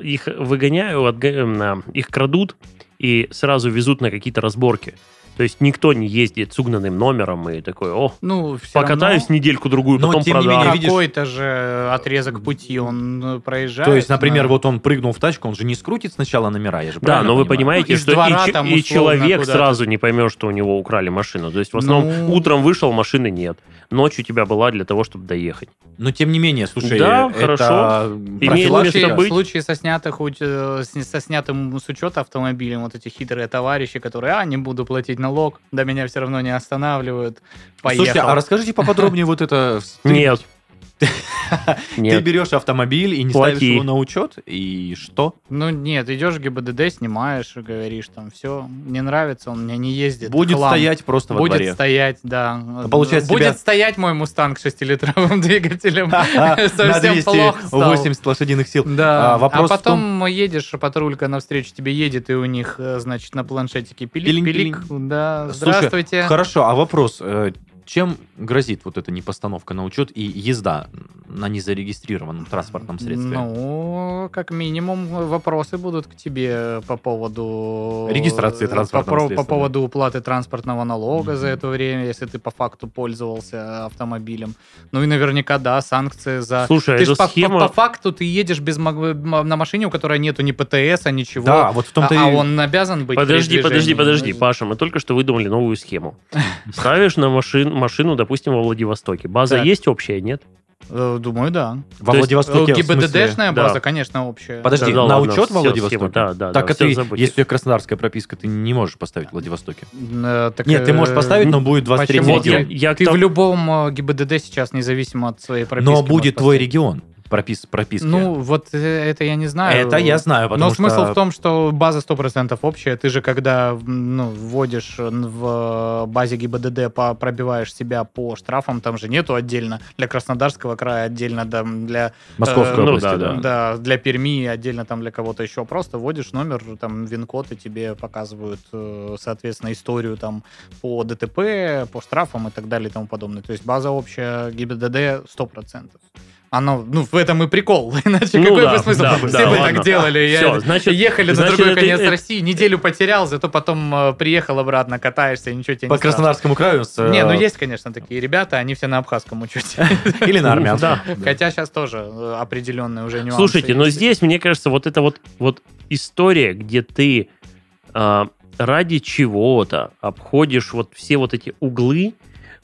их выгоняю, отга- на- их крадут и сразу везут на какие-то разборки. То есть никто не ездит с угнанным номером и такой, о, Ну, все покатаюсь недельку-другую, Но, потом тем не продам. менее, видишь- Какой-то же отрезок пути он э, проезжает. То есть, например, на- вот он прыгнул в тачку, он же не скрутит сначала номера, я же Да, но вы понимаю? понимаете, Ну, что двора и, там, и человек куда-то. сразу не поймет, что у него украли машину. То есть в основном Ну. утром вышел, машины нет. Ночь у тебя была для того, чтобы доехать. Но тем не менее, слушай, Да, это хорошо. В Имеет место случае, быть. в случае со, снятых, э, со снятым с учета автомобилем, вот эти хитрые товарищи, которые, а, не буду платить налог, да меня все равно не останавливают, поехал. Слушайте, а расскажите поподробнее вот это. *laughs* Нет. Ты берешь автомобиль и не Плати. ставишь его на учет, и что? Ну нет, идешь в ГИБДД, снимаешь, говоришь там, все, не нравится, он мне не ездит. Будет хлам». стоять просто во Будет дворе. стоять, да. получается, Будет тебя- стоять мой мустанг 6-литровым *laughs* двигателем. *laughs* Совсем плохо стал. 280 лошадиных сил. Да, А, а, потом едешь, патрулька навстречу тебе едет, и у них, э, значит, на планшетике пилик-пилик. Да, здравствуйте. Хорошо, а вопрос, э, чем грозит вот эта непостановка на учет и езда на незарегистрированном транспортном средстве? Ну, как минимум, вопросы будут к тебе по поводу... Регистрации э, транспортного по, средства, По поводу уплаты транспортного налога за Мгм. это время, если ты по факту пользовался автомобилем. Ну и наверняка, да, санкции за... Слушай, Ты эта ж по, схема... по- по факту ты едешь без на машине, у которой нету ни ПТС, ничего. Да, вот в а, том-то а и... он обязан быть Подожди, подожди, подожди, Паша, мы только что выдумали новую схему. Ставишь на машин, машину, допустим, во Владивостоке. База Так. есть общая, нет? Э, Думаю, да. Во то есть, Владивостоке, смысле- ГИБДДшная да. база, конечно, общая. Подожди, Да, да на ладно, учет во Владивостоке? схема, да, да, Так да, а ты, если у тебя краснодарская прописка, ты не можешь поставить в Владивостоке. Э, так, Нет, ты можешь э, поставить, но будет 23 почему? Вот я, регион. я к Ты тому- в любом э, ГИБДД сейчас, независимо от своей прописки. Но будет твой регион пропис, прописки. Ну, вот э, это я не знаю. это я знаю, потому Но смысл что... в том, что база 100% общая. Ты же, когда ну, вводишь в базе ГИБДД, пробиваешь себя по штрафам, там же нету отдельно для Краснодарского края, отдельно там, для, Московской э, ну области, да, да. да. да, для Перми, отдельно там для кого-то еще. Просто вводишь номер, там, ВИН-код, и тебе показывают, э, соответственно, историю там по ДТП, по штрафам и так далее и тому подобное. То есть база общая ГИБДД 100%. Оно, ну, в этом и прикол. *laughs* Иначе Ну какой да, бы смысл? да, Все да, бы ладно. так делали. Я- Всё, значит- ехали на значит, другой это- конец это- России, неделю потерял, зато потом э, приехал обратно, катаешься, и ничего тебе По не страшно. Краснодарскому краю с, э, Не, ну есть, конечно, такие ребята, они все на абхазском учете. *laughs* Или на *laughs* армянском. Да. Хотя сейчас тоже э, определенные уже нюансы. Слушайте, но здесь, мне кажется, вот это вот, вот история, где ты а, ради чего-то обходишь вот все вот эти углы,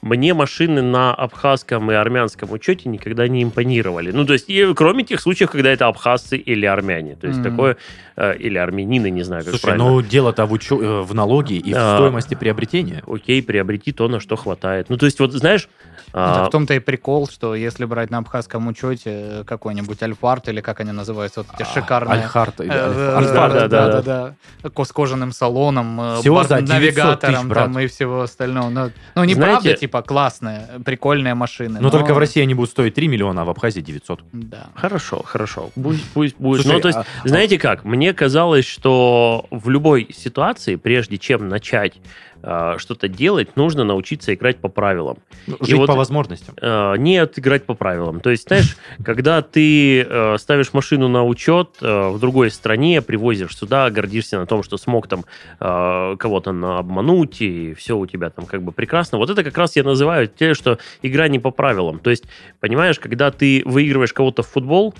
мне машины на абхазском и армянском учете никогда не импонировали. Ну, то есть, и, кроме тех случаев, когда это абхазцы или армяне. То есть, Мгм. такое... э, или армянины, не знаю, как Слушай, правильно. ну дело-то в, учё- э, в налоге и в Да. стоимости приобретения. Окей, приобрети то, на что хватает. Ну, то есть, вот, знаешь... Ну, а, в том-то и прикол, что если брать на абхазском учете э, какой-нибудь альфарт или как они называются, вот эти А, шикарные... Альхарт. Альфард, да, да, да, да, да. С кожаным салоном, Всего бар- за 900 навигатором тысяч, брат. там и всего остального. Ну, ну не Знаете- правда, типа, классные, прикольные машины. Но только в России они будут стоить 3 миллиона, а в Абхазии 900. Да. Хорошо, хорошо. Пусть, пусть будет. Слушай, ну, то есть, а- знаете как? Мне казалось, что в любой ситуации, прежде чем начать э, что-то делать, нужно научиться играть по правилам. Ну, И Жить вот- по возможностям. Э, нет, играть по правилам. То есть, знаешь, *laughs* когда ты э, ставишь машину на учет э, в другой стране, привозишь сюда, гордишься на том, что смог там э, кого-то обмануть, и все у тебя там как бы прекрасно. Вот это как раз я называю те, что игра не по правилам. То есть, понимаешь, когда ты выигрываешь кого-то в футбол,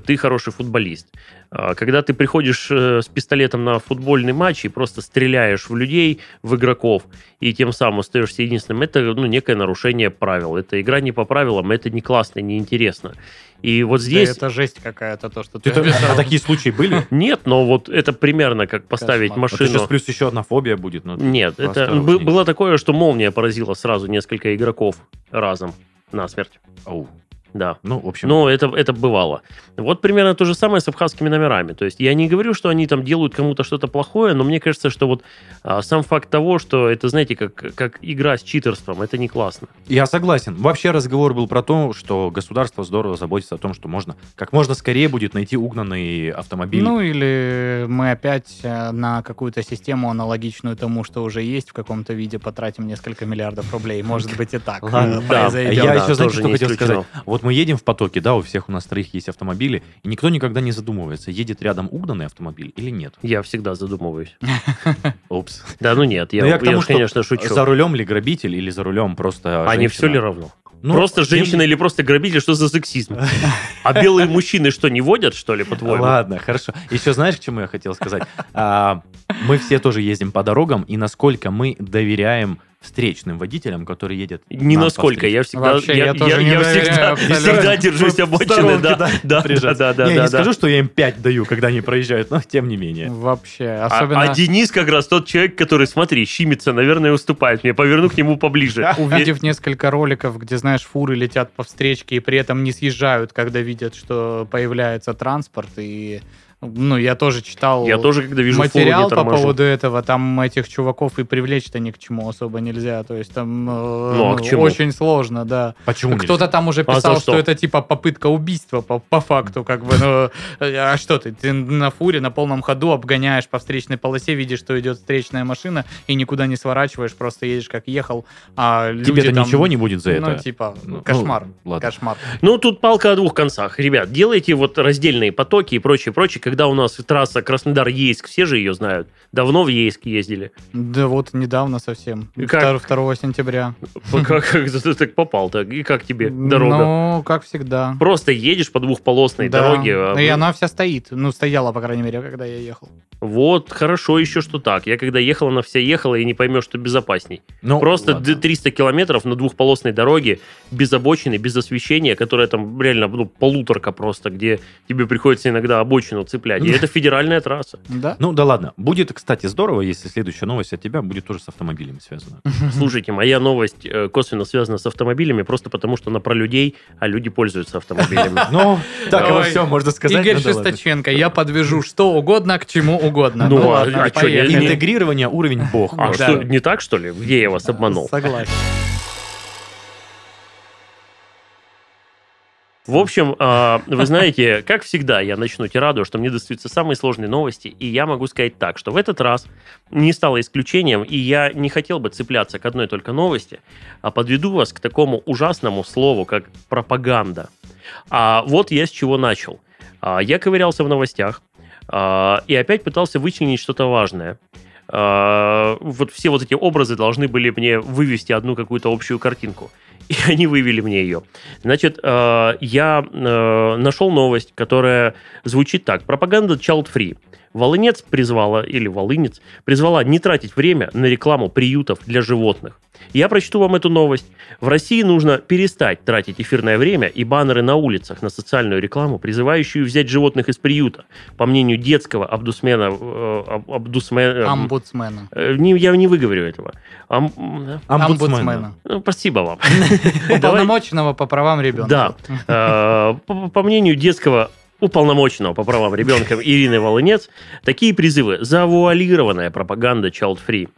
ты хороший футболист. А Когда ты приходишь э, с пистолетом на футбольный матч и просто стреляешь в людей, в игроков, и тем самым остаешься единственным, это ну, некое нарушение правил. Это игра не по правилам, это не классно, не интересно. И вот здесь... Да это жесть какая-то, то, что ты Это- описал. а такие случаи были? Нет, но вот это примерно как поставить Кошмар. Вот сейчас машину... плюс еще одна фобия будет. ну, Нет, это бы- было такое, что молния поразила сразу несколько игроков разом насмерть. Ау. Да. Ну, в общем, Ну, это, это бывало. Вот примерно то же самое с абхазскими номерами. То есть я не говорю, что они там делают кому-то что-то плохое, но мне кажется, что вот а, сам факт того, что это, знаете, как, как игра с читерством, это не классно. я согласен. Вообще разговор был про то, что государство здорово заботится о том, что можно как можно скорее будет найти угнанный автомобиль. Ну или мы опять э, на какую-то систему аналогичную тому, что уже есть в каком-то виде, потратим несколько миллиардов рублей. Может *laughs* быть и так Ладно, э, да. Я да, еще, знаете, что хотел сказать? Вот мы едем в потоке, да, у всех у нас троих есть автомобили, и никто никогда не задумывается, едет рядом угнанный автомобиль или нет. Я всегда задумываюсь. *laughs* Упс. Да, ну нет, я, Ну, я тому, я, что конечно, шучу. За рулем ли грабитель или за рулем просто А не все ли равно? Ну, просто тем- женщина или просто грабитель, что за сексизм? *laughs* А белые мужчины что, не водят, что ли, по-твоему? Ладно, хорошо. Еще знаешь, к чему я хотел сказать? А, мы все тоже ездим по дорогам, и насколько мы доверяем встречным водителям, которые едят Ни нам насколько, я всегда, Вообще, я я, я- не я всегда, всегда держусь обочины, да, да, да, да, да, да, Не, да, не да. скажу, что я им 5 даю, когда они проезжают, но тем не менее. Вообще, А- особенно А, Денис как раз тот человек, который, смотри, щимится, наверное, уступает мне. Поверну к нему поближе. увидев несколько роликов, где, знаешь, фуры летят по встречке и при этом не съезжают, когда видят, что появляется транспорт. И, ну, я тоже читал Я тоже, когда вижу фуру, материал не по поводу этого. Там этих чуваков и привлечь-то ни к чему особо нельзя. То есть там э, Ну, а к чему? очень сложно, да. Почему Кто-то там уже А писал, что? что это типа попытка убийства по, по факту, как бы, ну, э, а что ты, ты на фуре на полном ходу обгоняешь по встречной полосе, видишь, что идет встречная машина, и никуда не сворачиваешь, просто едешь как ехал, а Тебе-то там- ничего не будет за это? Ну, типа, Ну, кошмар, ладно. кошмар. Ну, тут палка о двух концах. Ребят, делайте вот раздельные потоки и прочее, прочее. Когда у нас трасса Краснодар-Ейск, все же ее знают. Давно в Ейск ездили. Да вот недавно совсем, И как? 2, 2 сентября. *laughs* Как, как ты так попал-то? И как тебе дорога? Ну, как всегда. Просто едешь по двухполосной Да. дороге. а Ну, И она вся стоит. Ну, стояла, по крайней мере, когда я ехал. Вот, хорошо еще, что так. Я когда ехал, она вся ехала, и не поймешь, что безопасней. Ну, Просто ладно. д- 300 километров на двухполосной дороге, без обочины, без освещения, которая там реально ну, полуторка просто, где тебе приходится иногда обочину цеплять. И это федеральная трасса. Да? Ну да ладно. Будет, кстати, здорово, если следующая новость от тебя будет тоже с автомобилями связана. *laughs* Слушайте, моя новость э, косвенно связана с автомобилями, просто потому что она про людей, а люди пользуются автомобилями. *laughs* Ну, так и всем можно сказать. Игорь ну. Шесточенко, я подвяжу что угодно к чему угодно. Ну, Ну, а- ладно, а поехали. не- Интегрирование уровень бог. А Да. что, не так, что ли? Где я вас обманул? Согласен. В общем, а, вы знаете, как всегда, я начну тираду, что мне достаются самые сложные новости, и я могу сказать так, что в этот раз не стало исключением, и я не хотел бы цепляться к одной только новости, а подведу вас к такому ужасному слову, как пропаганда. А вот я с чего начал. А, я ковырялся в новостях и опять пытался вычленить что-то важное. А, вот все вот эти образы должны были мне вывести одну какую-то общую картинку. *laughs* И они вывели мне ее. Значит, э, я э, нашел новость, которая звучит так. Пропаганда child-free. Волынец призвала, или Волынец, призвала не тратить время на рекламу приютов для животных. Я прочту вам эту новость. В России нужно перестать тратить эфирное время и баннеры на улицах на социальную рекламу, призывающую взять животных из приюта. По мнению детского абдусмена... э, аб- абдусме- эм, Амбудсмена. э, не- я не выговорю этого. Ам- Амбудсмена. ну, спасибо вам. *laughs* Уполномоченного по правам ребенка. Да. Э, по мнению детского уполномоченного по правам ребенка Ирины Волынец, такие призывы – завуалированная пропаганда child-free.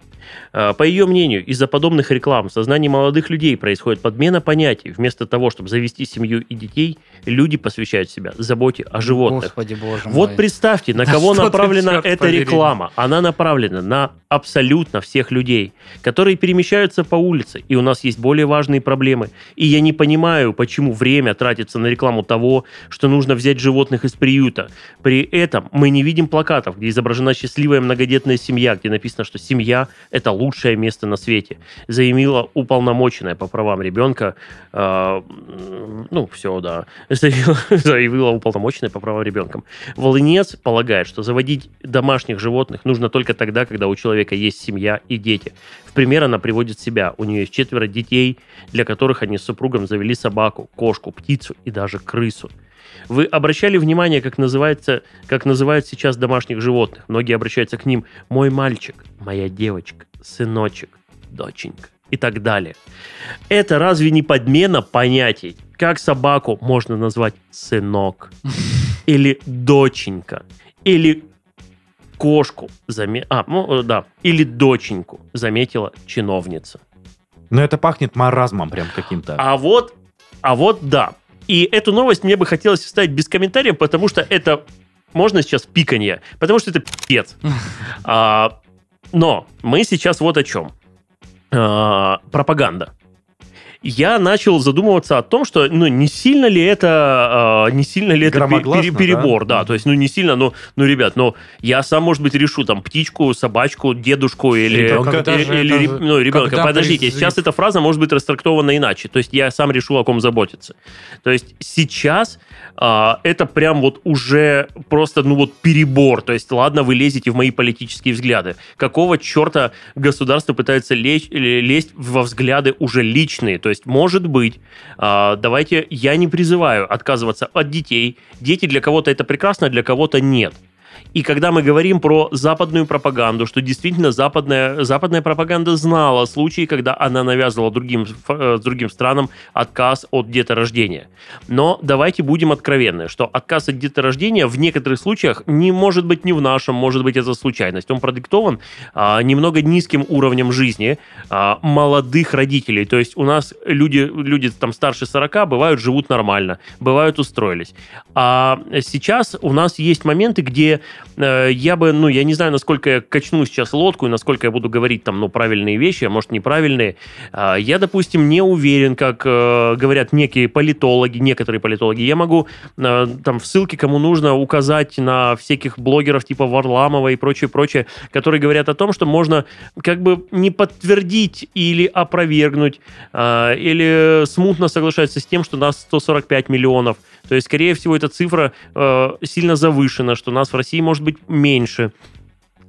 Э, По ее мнению, из-за подобных реклам в сознании молодых людей происходит подмена понятий. Вместо того, чтобы завести семью и детей, люди посвящают себя заботе о животных. Господи боже Вот мой. представьте, на Да кого ты, направлена черт эта побери. реклама. Она направлена на абсолютно всех людей, которые перемещаются по улице, и у нас есть более важные проблемы. И я не понимаю, почему время тратится на рекламу того, что нужно взять животных из приюта. При этом мы не видим плакатов, где изображена счастливая многодетная семья, где написано, что семья – это лучшее место на свете. Заявила уполномоченная по правам ребенка, э, ну, все, да, заявила, *laughs* уполномоченная по правам ребенка. Волынец полагает, что заводить домашних животных нужно только тогда, когда у человека есть семья и дети. В пример она приводит себя. У нее есть четверо детей, для которых они с супругом завели собаку, кошку, птицу и даже крысу. Вы обращали внимание, как, называется, как называют сейчас домашних животных? Многие обращаются к ним «мой мальчик», «моя девочка», «сыночек», «доченька» и так далее. Это разве не подмена понятий? Как собаку можно назвать «сынок» или «доченька» или кошку, заме... а, ну, э, да, или доченьку, заметила чиновница. Но это пахнет маразмом прям каким-то. А вот, а вот да. И эту новость мне бы хотелось оставить без комментариев, потому что это можно сейчас пиканье, потому что это пипец. *laughs* А, но мы сейчас вот о чем. А, пропаганда. Я начал задумываться о том, что ну не сильно ли это а, не сильно ли это пере- перебор, да? да? то есть ну не сильно, но ну ребят, ну я сам может быть решу там птичку, собачку, дедушку или Ребенка. Или, же или это- ну, ребенка. Подождите, призыв? сейчас эта фраза может быть растрактована иначе. То есть я сам решу, о ком заботиться. То есть сейчас а, это прям вот уже просто, ну вот перебор. То есть ладно, вы лезете в мои политические взгляды. Какого черта государство пытается лечь, лезть во взгляды уже личные? То есть может быть, а, давайте, я не призываю отказываться от детей. Дети для кого-то это прекрасно, для кого-то нет. И когда мы говорим про западную пропаганду, что действительно западная, западная пропаганда знала случаи, когда она навязывала другим, э, другим странам отказ от деторождения. Но давайте будем откровенны, что отказ от деторождения в некоторых случаях не может быть не в нашем, может быть это случайность. Он продиктован а, немного низким уровнем жизни а, молодых родителей. То есть у нас люди, люди там старше 40 бывают живут нормально, бывают устроились. А сейчас у нас есть моменты, где я бы, ну, я не знаю, насколько я качну сейчас лодку и насколько я буду говорить там, ну, правильные вещи, а может, неправильные. А, я, допустим, не уверен, как э, говорят некие политологи, некоторые политологи. Я могу э, там в ссылке, кому нужно, указать на всяких блогеров типа Варламова и прочее, прочее, которые говорят о том, что можно как бы не подтвердить или опровергнуть, э, или смутно соглашаться с тем, что нас 145 миллионов. То есть, скорее всего, эта цифра э, сильно завышена, что нас в России может быть меньше.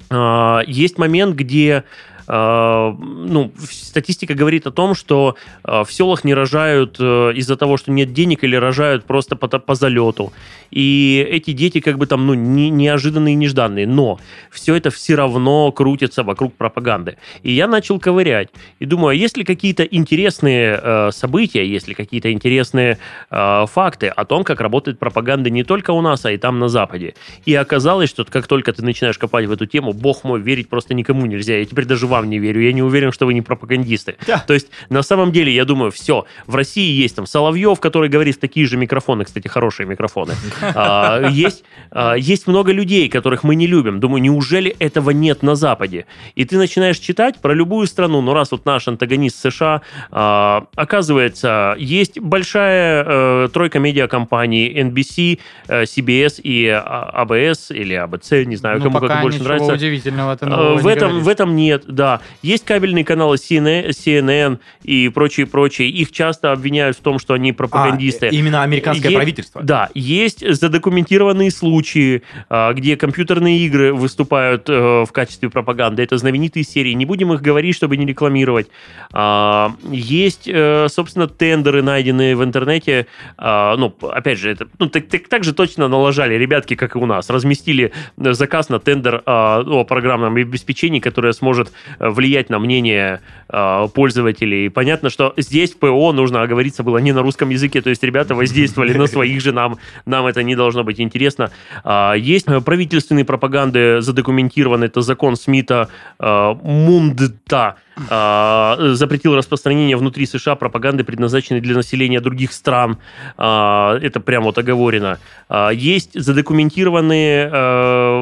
А, Есть момент, где э, ну, статистика говорит о том, что э, в селах не рожают э, из-за того, что нет денег, или рожают просто по, по залету. И эти дети как бы там, ну, не, неожиданные и нежданные. Но все это все равно крутится вокруг пропаганды. И я начал ковырять. И думаю, а есть ли какие-то интересные э, события, есть ли какие-то интересные э, факты о том, как работает пропаганда не только у нас, а и там на Западе. И оказалось, что как только ты начинаешь копать в эту тему, бог мой, верить просто никому нельзя. Я теперь даже вам не верю. Я не уверен, что вы не пропагандисты. Да. То есть, на самом деле, я думаю, все. В России есть там Соловьев, который говорит такие же микрофоны, кстати, хорошие микрофоны. *laughs* А, Есть, а, есть много людей, которых мы не любим. Думаю, неужели этого нет на Западе? И ты начинаешь читать про любую страну, ну раз вот наш антагонист США, а, оказывается, есть большая э, тройка медиакомпаний NBC, э, CBS и а, ABS или ABC, не знаю, Ну, кому как больше нравится. удивительного Э, В этом, в этом нет, да. Да, есть кабельные каналы CNN, CNN и прочие, прочие. Их часто обвиняют в том, что они пропагандисты. А, именно американское Е- правительство. Да, есть задокументированные случаи, а, где компьютерные игры выступают э, в качестве пропаганды. Это знаменитые серии. Не будем их говорить, чтобы не рекламировать. А, Есть, э, собственно, тендеры, найденные в интернете. А, Ну, опять же, это ну, так, так, так же точно налажали ребятки, как и у нас. Разместили э, заказ на тендер о программном обеспечении, которое сможет э, влиять на мнение а, пользователей. Понятно, что здесь ПО нужно оговориться было не на русском языке, то есть ребята воздействовали на своих же, нам, нам это не должно быть интересно. А, Есть правительственные пропаганды задокументированы, это закон Смита э, Мундта, а, запретил распространение внутри США пропаганды, предназначенной для населения других стран. А, Это прямо вот оговорено. А, Есть задокументированные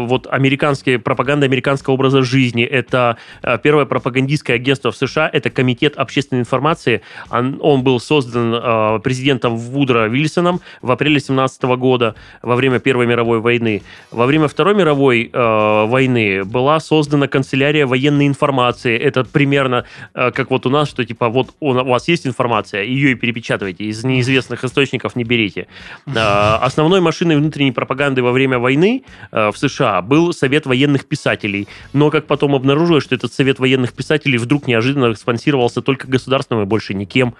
вот американские пропаганды американского образа жизни. Это э, первое пропагандистское агентство в США, это Комитет общественной информации. Он, он был создан э, президентом Вудро Вильсоном в апреле 17 года во время Первой мировой войны. Во время Второй мировой э, войны была создана канцелярия военной информации. Это примерно э, как вот у нас, что типа вот у, у вас есть информация, ее и перепечатывайте, из неизвестных источников не берите. Э, основной машиной внутренней пропаганды во время войны э, в США был Совет военных писателей. Но, как потом обнаружилось, что этот Совет военных писателей вдруг неожиданно спонсировался только государством и больше никем.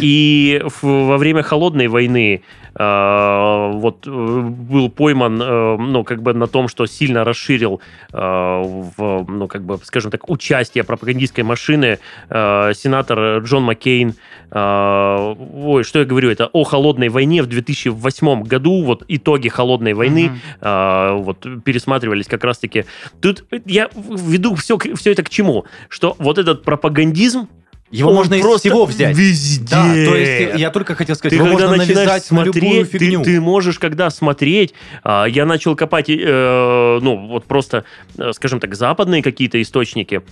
И во время Холодной войны вот э, был пойман, э, ну, как бы на том, что сильно расширил, э, в, ну, как бы, скажем так, участие пропагандистской машины сенатор Джон Маккейн. Э, ой, что я говорю, это о холодной войне в 2008 году, вот итоги холодной войны, а, вот пересматривались как раз-таки. Тут я веду все, все это к чему? Что вот этот пропагандизм, Его он можно из просто всего взять. Везде. Да, то есть я только хотел сказать, Ты его когда можно начинаешь навязать на любую смотреть, ты, фигню. ты можешь, когда смотреть, а, я начал копать, э, ну, вот просто, э, скажем так, западные какие-то источники.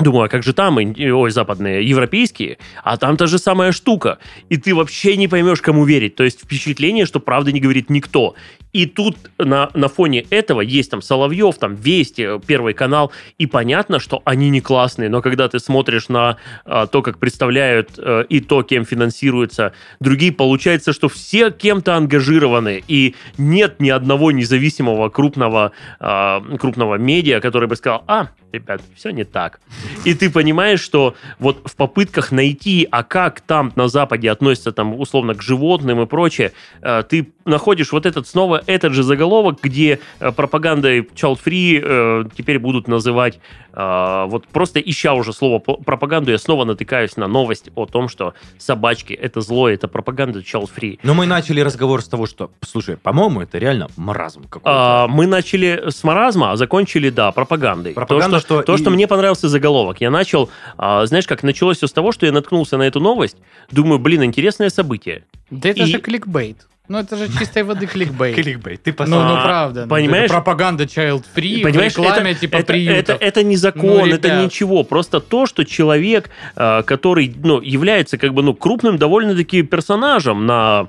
Думаю, а как же там, ой, западные, европейские, а там та же самая штука. И ты вообще не поймешь, кому верить. То есть впечатление, что правда не говорит никто. И тут на, на фоне этого есть там Соловьев, там Вести, Первый канал, и понятно, что они не классные, но когда ты смотришь на а, то, как представляют э, и то, кем финансируются другие, получается, что все кем-то ангажированы, и нет ни одного независимого крупного, а, крупного медиа, который бы сказал, а, ребят, все не так. И ты понимаешь, что вот в попытках найти, а как там на Западе относятся там условно к животным и прочее, э, ты находишь вот этот снова этот же заголовок, где э, пропагандой child free э, теперь будут называть вот просто ища уже слово пропаганду, я снова натыкаюсь на новость о том, что собачки это зло, это пропаганда child free. Но мы начали разговор с того, что, слушай, по-моему, это реально маразм какой-то. А, мы начали с маразма, а закончили, да, пропагандой. Пропаганда, то, что, что то, и- что мне понравился заголовок. Я начал, а, знаешь, как началось все с того, что я наткнулся на эту новость. Думаю, блин, интересное событие. Да это И- же кликбейт. Ну, это же чистой воды кликбейт. Кликбейт, ты Ну, посмотри. ну А, правда. ну, понимаешь? это пропаганда child free Понимаешь, в рекламе это, типа это, приютов. это, это не закон, Ну, это ничего. Просто то, что человек, э, который ну, является как бы ну, крупным довольно-таки персонажем на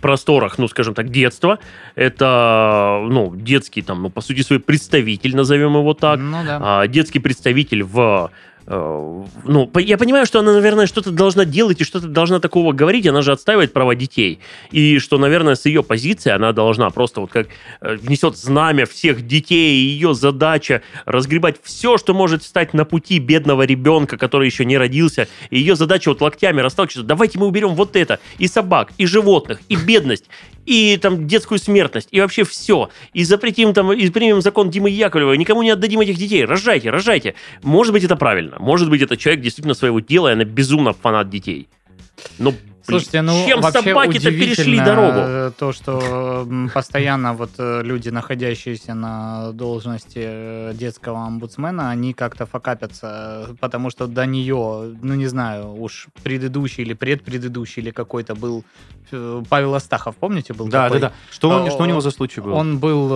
просторах, ну, скажем так, детства. Это, ну, детский, там, ну, по сути, свой представитель, назовем его так. Ну да. А, детский представитель в... э, Ну, я понимаю, что она, наверное, что-то должна делать и что-то должна такого говорить, она же отстаивает права детей. И что, наверное, с ее позиции она должна просто вот как э, внесет знамя всех детей, и ее задача разгребать все, что может встать на пути бедного ребенка, который еще не родился. И ее задача вот локтями расталкивать, давайте мы уберем вот это, и собак, и животных, и бедность, и там детскую смертность, и вообще все. И запретим там, и примем закон Димы Яковлева, никому не отдадим этих детей. Рожайте, рожайте. Может быть, это правильно. Может быть, это человек действительно своего дела, и она безумно фанат детей. Но, Слушайте, ну чем вообще собаки-то перешли дорогу? э, То, что постоянно вот э, люди, находящиеся на должности э, детского омбудсмена, они как-то факапятся, потому что до нее, ну не знаю, уж предыдущий или предпредыдущий или какой-то был Павел Астахов, помните, был Да, да, такой? да. Что, он- А, что у него за случай был? Он был,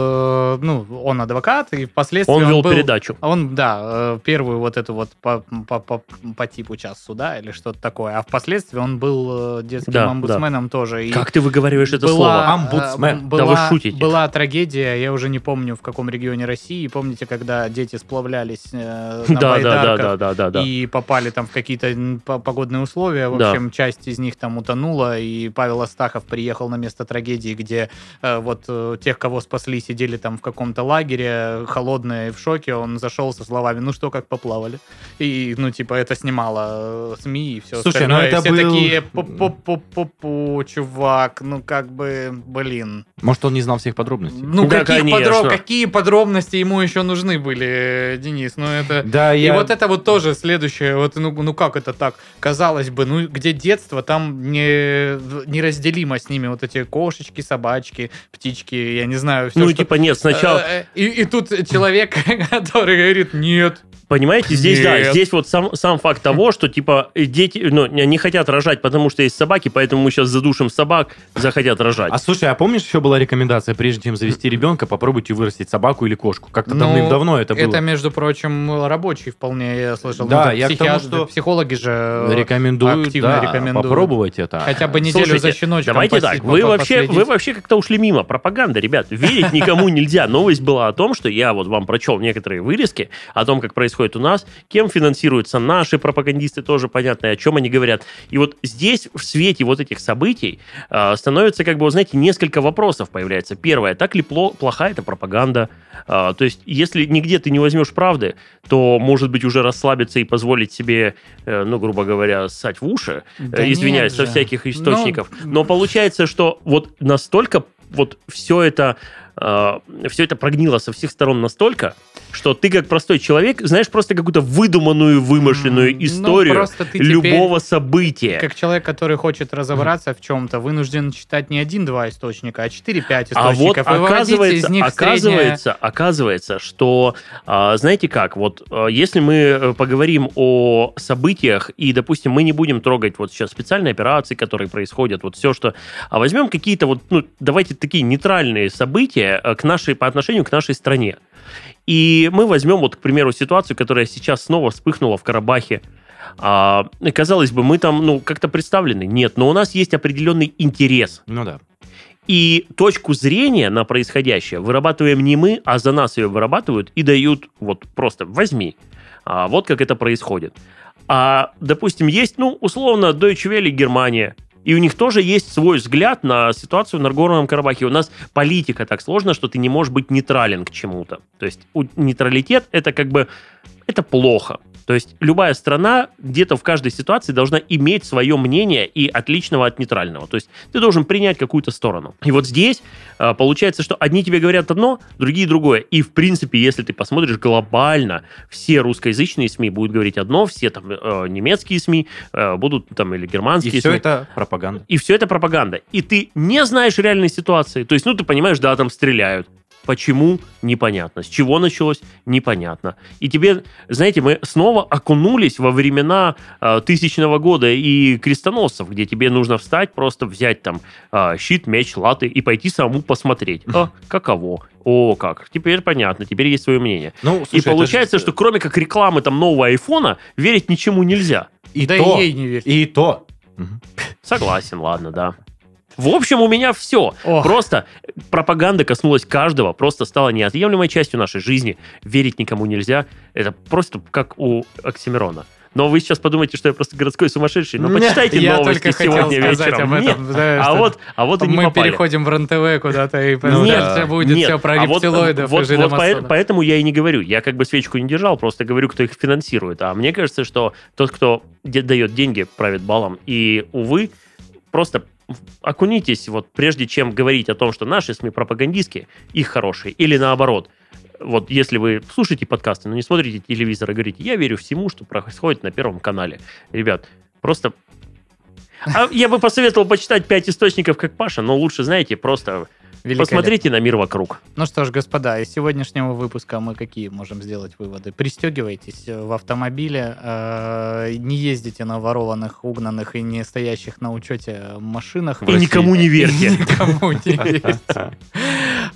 ну, он адвокат, и впоследствии Он вел был- передачу. Он, да, первую вот эту вот по, по, по, по типу час суда или что-то такое, а впоследствии он был э, детским Да, омбудсменом тоже. И Как ты выговариваешь это была, слово? э, Омбудсмен. Была, Да вы шутите. Была трагедия, я уже не помню, в каком регионе России. Помните, когда дети сплавлялись э, на Да, да, да, байдарках да, да, да, да. и попали там в какие-то погодные условия. В Да. общем, часть из них там утонула, и Павел Астахов приехал на место трагедии, где э, вот э, тех, кого спасли, сидели там в каком-то лагере, холодные, в шоке. Он зашел со словами, ну что, как поплавали? И, ну, типа, это снимало э, СМИ и все Слушай, ну остальное. это все был- такие, пу-пу-пу-пу-пу, чувак, ну как бы, блин. Может, он не знал всех подробностей? Ну, Да, каких конечно. подроб- какие подробности ему еще нужны были, э, Денис? Ну, это... Да, И я... вот это вот тоже следующее, вот, ну, ну как это так? Казалось бы, ну где детство, там не, неразделимо с ними вот эти кошечки, собачки, птички, я не знаю, все, Ну, что... типа, нет, сначала... Э, И, и тут человек, *laughs* который говорит, нет, Понимаете, здесь, да, Нет. здесь вот сам, сам факт того, что, типа, дети, ну, не хотят рожать, потому что есть собаки, поэтому мы сейчас задушим собак, захотят рожать. А слушай, а помнишь, еще была рекомендация, прежде чем завести ребенка, попробуйте вырастить собаку или кошку? Как-то Ну, давным-давно это было. это, между прочим, рабочий вполне, я слышал. Да, Ну, я к тому, что Психологи же Рекомендую, активно да, рекомендуют. попробовать это. хотя бы неделю Слушайте, за щеночком Давайте поси- так, вы вообще, вы вообще как-то ушли мимо. Пропаганда, ребят. Верить никому нельзя. Новость была о том, что я вот вам прочел некоторые вырезки о том, как происходит у нас, кем финансируются наши пропагандисты, тоже понятно, и о чем они говорят. И вот здесь, в свете вот этих событий, э, становится, как бы, знаете, несколько вопросов появляется. Первое, так ли пло- плоха эта пропаганда? Э, то есть, если нигде ты не возьмешь правды, то, может быть, уже расслабиться и позволить себе, э, ну, грубо говоря, ссать в уши, Да Э, извиняюсь, нет со всяких источников. Ну, Но получается, что вот настолько вот все это все это прогнило со всех сторон настолько, что ты как простой человек знаешь просто какую-то выдуманную, вымышленную ну, историю теперь, любого события. Как человек, который хочет разобраться в чем-то, вынужден читать не один-два источника, а 4-5 А вот источников. и выводить из оказывается, них среднее. оказывается, оказывается, что, а, знаете как, вот а, если мы э, поговорим о событиях, и, допустим, мы не будем трогать вот сейчас специальные операции, которые происходят, вот все, что... А возьмем какие-то вот, ну, давайте такие нейтральные события э, к нашей, по отношению к нашей стране. И мы возьмем вот, к примеру, ситуацию, которая сейчас снова вспыхнула в Карабахе. А, казалось бы, мы там, ну, как-то представлены. Нет, но у нас есть определенный интерес. Ну да. И точку зрения на происходящее вырабатываем не мы, а за нас ее вырабатывают и дают вот просто возьми. А, вот как это происходит. А, допустим, есть, ну, условно, Deutsche Welle Германия. И у них тоже есть свой взгляд на ситуацию в Нагорном Карабахе. У нас политика так сложна, что ты не можешь быть нейтрален к чему-то. То есть у- нейтралитет это как бы это плохо. То есть любая страна где-то в каждой ситуации должна иметь свое мнение и отличного от нейтрального. То есть ты должен принять какую-то сторону. И вот здесь э, получается, что одни тебе говорят одно, другие другое. И в принципе, если ты посмотришь глобально, все русскоязычные СМИ будут говорить одно, все там э, немецкие СМИ э, будут там или И германские все СМИ. это пропаганда. И все это пропаганда. И ты не знаешь реальной ситуации. То есть, ну, ты понимаешь, да, там стреляют. Почему? Непонятно. С чего началось? Непонятно. И тебе, знаете, мы снова окунулись во времена э, тысячного года и крестоносцев, где тебе нужно встать, просто взять там э, щит, меч, латы и пойти самому посмотреть. А, *laughs* каково? О, как. Теперь понятно, теперь есть свое мнение. Ну, и слушай, это получается, же- что кроме как рекламы там нового айфона, верить ничему нельзя. И да то, и ей не верь. и то. Согласен, ладно, да. В общем, у меня все. Ох. Просто пропаганда коснулась каждого, просто стала неотъемлемой частью нашей жизни. Верить никому нельзя. Это просто как у Оксимирона. Но вы сейчас подумаете, что я просто городской сумасшедший. Но Нет, почитайте я новости только сегодня вечером. об Нет. этом, знаешь, а что вот, а вот и не Мы попали. переходим в РНТВ куда-то, и Ну да. будет Нет, все про а вот- рептилоидов вот, и вот по- поэтому я и не говорю. Я как бы свечку не держал, просто говорю, кто их финансирует. А мне кажется, что тот, кто дает деньги, правит балом. И, увы, просто окунитесь, вот прежде чем говорить о том, что наши СМИ пропагандистские, их хорошие, или наоборот. Вот если вы слушаете подкасты, но не смотрите телевизор и говорите, я верю всему, что происходит на Первом канале. Ребят, просто... А я бы посоветовал почитать пять источников, как Паша, но лучше, знаете, просто. Посмотрите на мир вокруг. Ну что ж, господа, из сегодняшнего выпуска мы какие можем сделать выводы? Пристегивайтесь в автомобиле, э, не ездите на ворованных, угнанных и не стоящих на учете машинах. И никому не верьте. Никому не верьте.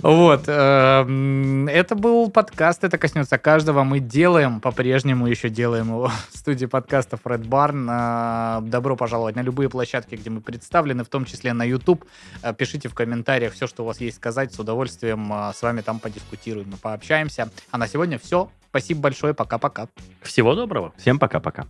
Вот. эм, Это был подкаст «Это коснется каждого». Мы делаем, по-прежнему еще делаем его в студии подкастов Red Barn. Э, Добро пожаловать на любые площадки, где мы представлены, в том числе на YouTube. Э, Пишите в комментариях все, что у вас есть сказать. С удовольствием э, с вами там подискутируем и пообщаемся. А на сегодня все. Спасибо большое. Пока-пока. Всего доброго. Всем пока-пока.